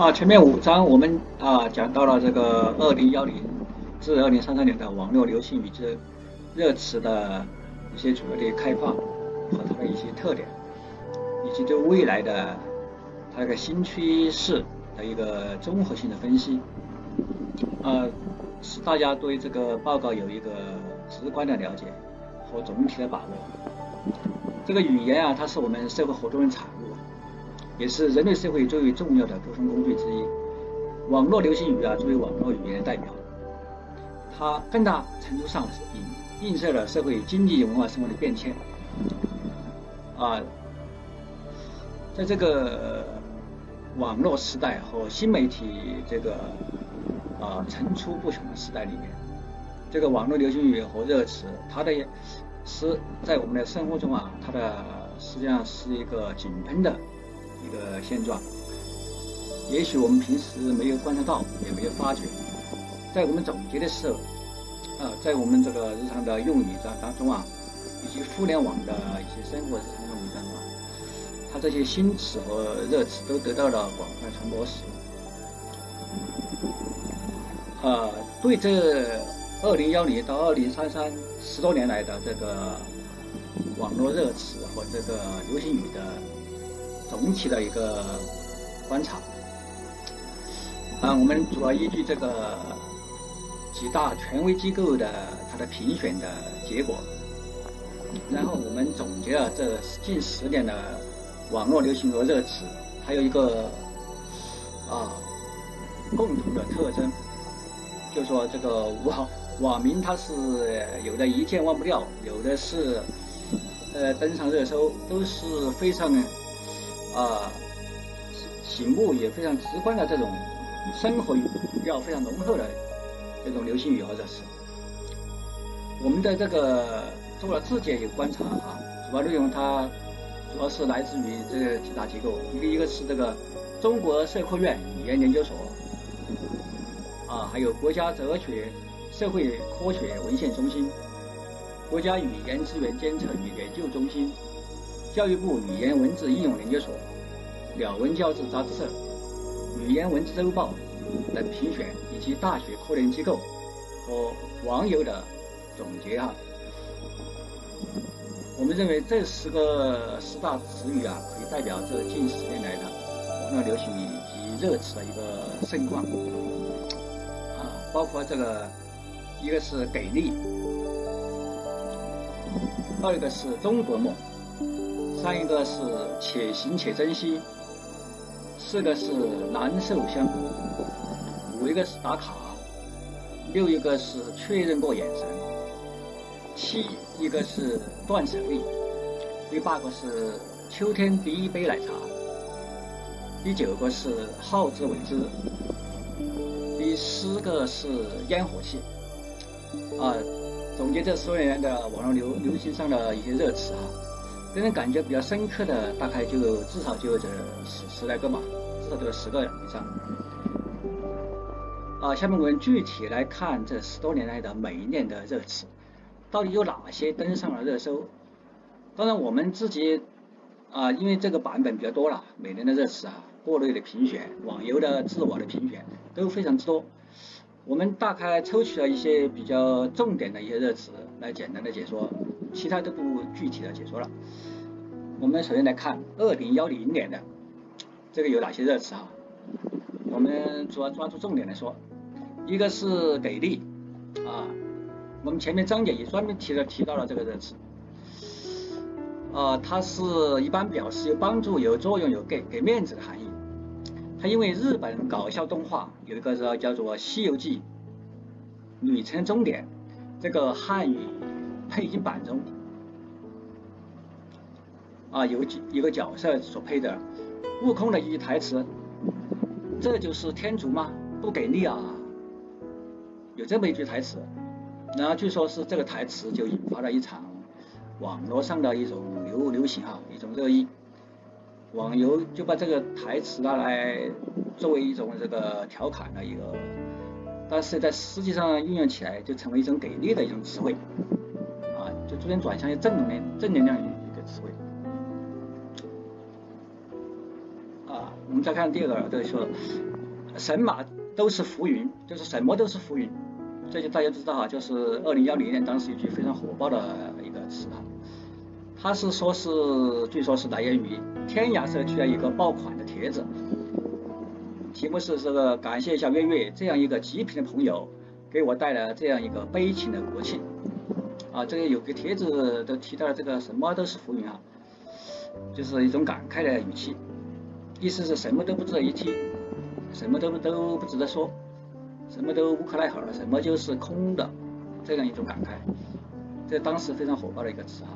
啊，前面五章我们啊讲到了这个二零幺零至二零三三年的网络流行语之热词的一些主要的开发和它的一些特点，以及对未来的它一个新趋势的一个综合性的分析，呃，使大家对这个报告有一个直观的了解和总体的把握。这个语言啊，它是我们社会活动的产物。也是人类社会最为重要的沟通工具之一。网络流行语啊，作为网络语言的代表，它更大程度上是映映射了社会经济文化生活的变迁。啊，在这个网络时代和新媒体这个啊层出不穷的时代里面，这个网络流行语和热词，它的是在我们的生活中啊，它的实际上是一个井喷的。一个现状，也许我们平时没有观察到，也没有发觉，在我们总结的时候，啊，在我们这个日常的用语当当中啊，以及互联网的一些生活日常用语当中啊，它这些新词和热词都得到了广泛传播使用。呃，对这二零幺零到二零三三十多年来的这个网络热词和这个流行语的。总体的一个观察，啊，我们主要依据这个几大权威机构的它的评选的结果，然后我们总结了这近十年的网络流行和热词，还有一个啊共同的特征，就说这个网网民他是有的一见忘不掉，有的是呃登上热搜，都是非常。啊，醒醒目也非常直观的这种生活语调非常浓厚的这种流行语或者是。我们的这个做了自己有观察啊，主要内容它主要是来自于这个几大机构，一个一个是这个中国社科院语言研究所，啊，还有国家哲学社会科学文献中心，国家语言资源监测与研究中心。教育部语言文字应用研究所、鸟文教字杂志社、语言文字周报等评选，以及大学科研机构和网友的总结啊，我们认为这十个十大词语啊，可以代表这近十年来的网络流行语以及热词的一个盛况啊，包括这个一个是给力，二个是中国梦。三一个是且行且珍惜，四个是难受相补，五一个是打卡，六一个是确认过眼神，七一个是断舍离，第八个是秋天第一杯奶茶，第九个是好自为之，第十个是烟火气。啊，总结这十多年的网络流流行上的一些热词啊。给人感觉比较深刻的，大概就至少就这十十来个嘛，至少都有十个以上。啊，下面我们具体来看这十多年来的每一年的热词，到底有哪些登上了热搜？当然，我们自己啊，因为这个版本比较多了，每年的热词啊，各类的评选，网游的自我的评选都非常之多。我们大概抽取了一些比较重点的一些热词来简单的解说。其他都不具体的解说了。我们首先来看二零幺零年的这个有哪些热词啊？我们主要抓住重点来说，一个是给力啊，我们前面章节也专门提了提到了这个热词，呃，它是一般表示有帮助、有作用、有给给面子的含义。它因为日本搞笑动画有一个叫叫做《西游记》旅程终点这个汉语。配音版中啊，有几一个角色所配的悟空的一句台词：“这就是天竺吗？不给力啊！”有这么一句台词，然后据说是这个台词就引发了一场网络上的一种流流行啊，一种热议。网游就把这个台词拿来作为一种这个调侃的一个，但是在实际上运用起来就成为一种给力的一种词汇。就逐渐转向一正能量、正能量一一个词汇。啊，我们再看第二个，这个说神马都是浮云，就是什么都是浮云。这就大家知道哈，就是二零幺零年当时一句非常火爆的一个词哈。它是说是，据说是来源于天涯社区的一个爆款的帖子，题目是这个感谢一下月月这样一个极品的朋友，给我带来这样一个悲情的国庆。啊，这个有个帖子都提到了这个什么都是浮云啊，就是一种感慨的语气，意思是什么都不值得一提，什么都都不值得说，什么都无可奈何了，什么就是空的，这样一种感慨，这当时非常火爆的一个词啊。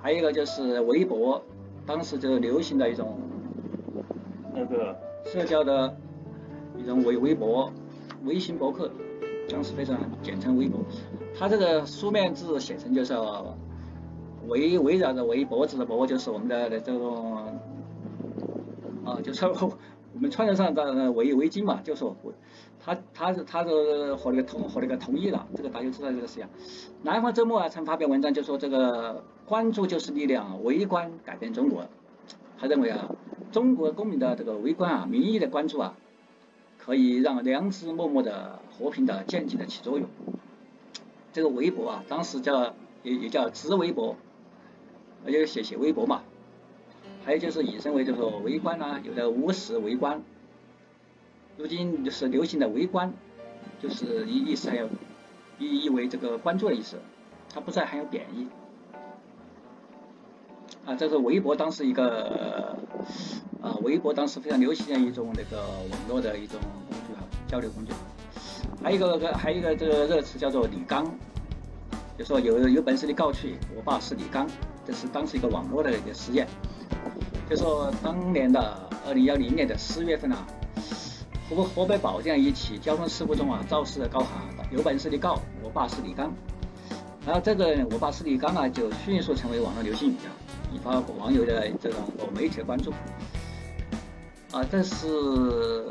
还有一个就是微博，当时就流行的一种那个社交的一种微微博、微信博客，当时非常简称微博。它这个书面字写成就是围围绕着围脖子的脖，就是我们的这种啊，就是我们穿得上的围围巾嘛，就说他他是他是和那个同和那个同意了，这个大家知道这个事情。南方周末啊曾发表文章就说这个关注就是力量，围观改变中国。他认为啊，中国公民的这个围观啊，民意的关注啊，可以让良知默默的和平的渐进的起作用。这个微博啊，当时叫也也叫直微博，而且写写微博嘛。还有就是引申为就是说围观啊，有的无视围观。如今就是流行的围观，就是意意思还有意意为这个关注的意思，它不再含有贬义。啊，这是微博当时一个啊，微博当时非常流行的一种那个网络的一种工具哈，交流工具。还有一个还有一个这个热词叫做李刚，就说有有本事你告去，我爸是李刚，这是当时一个网络的一个实验。就说当年的二零幺零年的四月份啊。河河北保定一起交通事故中啊，肇事的高喊“有本事你告，我爸是李刚”，然后这个“我爸是李刚”啊，就迅速成为网络流行语啊，引发网友的这种和媒体的关注。啊，但是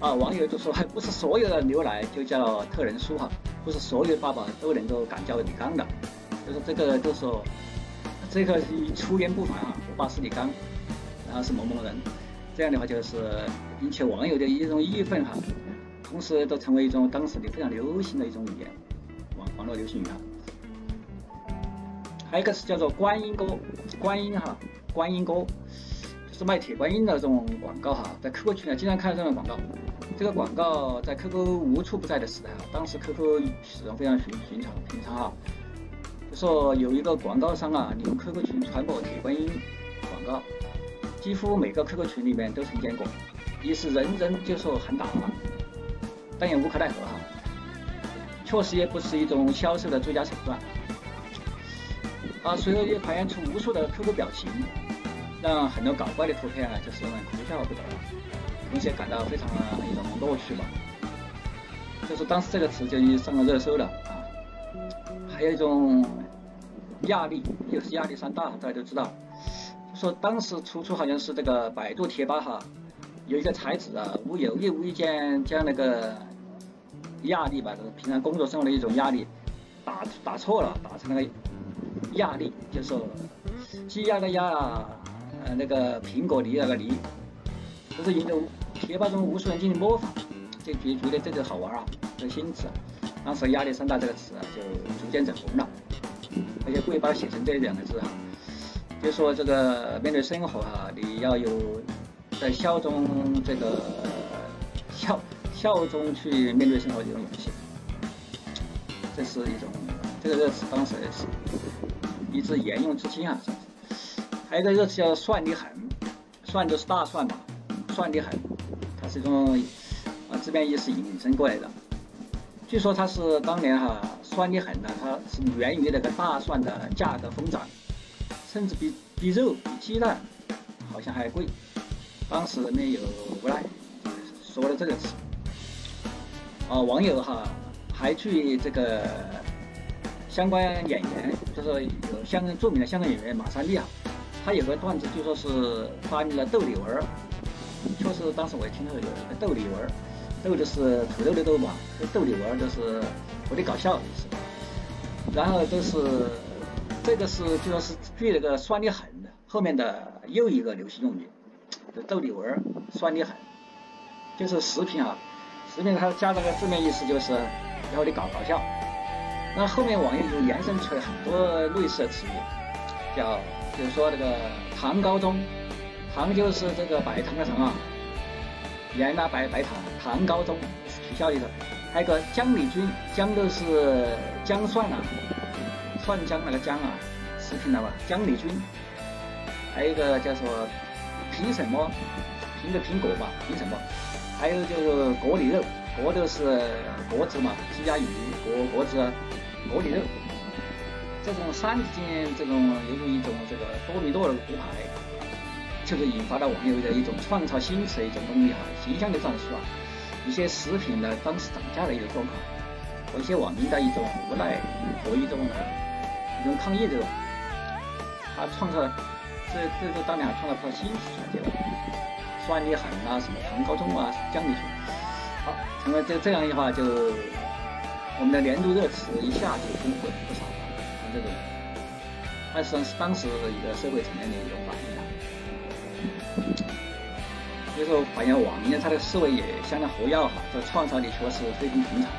啊，网友就说还，不是所有的牛奶就叫特仑苏哈，不是所有爸爸都能够敢叫李刚的，就是这个就说这个出言不凡啊，我爸是李刚，然后是某某人。这样的话就是引起网友的一种义愤哈，同时都成为一种当时的非常流行的一种语言，网网络流行语啊。还有一个是叫做观音沟，观音哈，观音沟，就是卖铁观音的这种广告哈，在 QQ 群里经常看到这种广告。这个广告在 QQ 无处不在的时代哈，当时 QQ 使用非常寻寻常平常哈。就说有一个广告商啊，你用 QQ 群传播铁观音广告。几乎每个 QQ 群里面都曾见过，也是人人就说喊打，但也无可奈何哈。确实也不是一种销售的最佳手段。啊，随后也繁衍出无数的 QQ 表情，让很多搞怪的图片啊，就是让人哭笑不得，同时也感到非常的一种乐趣吧。就是当时这个词就已上了热搜了啊。还有一种压力，又是压力山大，大家都知道。说当时出处好像是这个百度贴吧哈，有一个才子啊，无有意无意间将那个压力吧，就是平常工作生活的一种压力，打打错了，打成那个压力，就说鸡鸭的鸭，呃那个苹果梨那个梨，就是引得贴吧中无数人进行模仿，就觉觉得这个好玩啊，这个新词，当时压力山大这个词啊就逐渐走红了，而且故意把它写成这两个字啊。就说这个面对生活啊，你要有在笑中这个笑笑中去面对生活这种勇气，这是一种这个这个词当时也是一直沿用至今啊。还有一个热词叫“算你狠”，蒜就是大蒜嘛，“算你狠”，它是一种啊字面意思引申过来的。据说它是当年哈“算你狠”呢，它是源于那个大蒜的价格疯涨。甚至比比肉、比鸡蛋好像还贵，当时人们有无奈，说了这个词。啊，网友哈还去这个相关演员，就是有香港著名的香港演员马三立啊，他有个段子就说是发明了豆里文儿，确实当时我也听说有一个豆里文儿，豆就是土豆的豆嘛，豆里文儿就是有点搞笑的意思，然后都是。这个是就说是据那个“算你狠”的后面的又一个流行用语，逗你玩儿，酸的很，就是食品啊，食品它加这个字面意思就是然后你搞搞笑。那后面网友就延伸出来很多类似的词语，叫比如说这个糖高中，糖就是这个白糖的糖啊，盐啊白白糖，糖高中取笑的意思。还有个姜里菌，姜都是姜蒜啊，蒜姜那个姜啊，食品了吧？姜里菌。还有一个叫做凭什么？凭个苹果吧？凭什么？还有就是果里肉，果都是果子嘛，鸡鸭鱼果果子。果里肉，这种三字经，这种有一种这个多米诺的骨牌，就是引发了网友的一种创造新词的一种动力哈，形象的战术啊，一些食品的当时涨价的一个状况，和一些网民的一种无奈和一种一种抗议这种，他创造这这个当年还创造出了新词出来，酸的很啊，什么唐高宗啊，江里去，那么就这样一话就。我们的年度热词一下就丰富了不少了，像这种，那实际上是当时一个社会层面的一种反应啊。所以说，发现网民他的思维也相当活跃哈，这创造力确实非同寻常。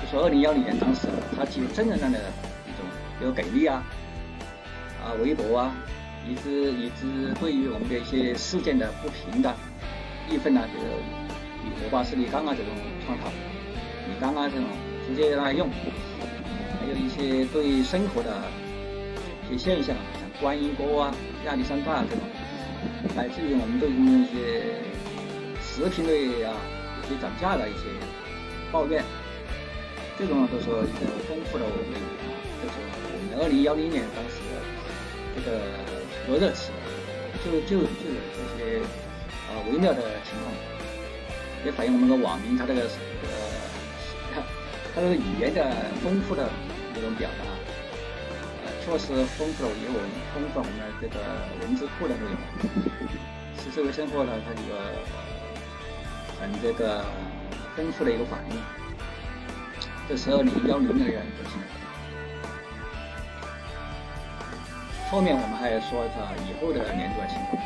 就说二零幺零年当时，他具有正能量的一种，比如给力啊，啊微博啊，以至以至对于我们的一些事件的不平的义愤呐，比如以火把是李刚啊这种创造，李刚啊这种。直接来用，还有一些对生活的一些现象，像观音锅啊、亚历山大这种，乃至于我们对一些食品类啊一些涨价的一些抱怨，这种都是一个丰富的我们啊。就是我们二零幺零年当时这个多热词，就就就有这些啊微妙的情况，也反映我们的网民他这个呃。他这个语言的丰富的这种表达，确实丰富了我们丰富了我们这个文字库的内容，使社会生活呢，它一个很这个丰富的一个反应。这是二零幺零年的情况。后面我们还要说一下以后的年度的情况。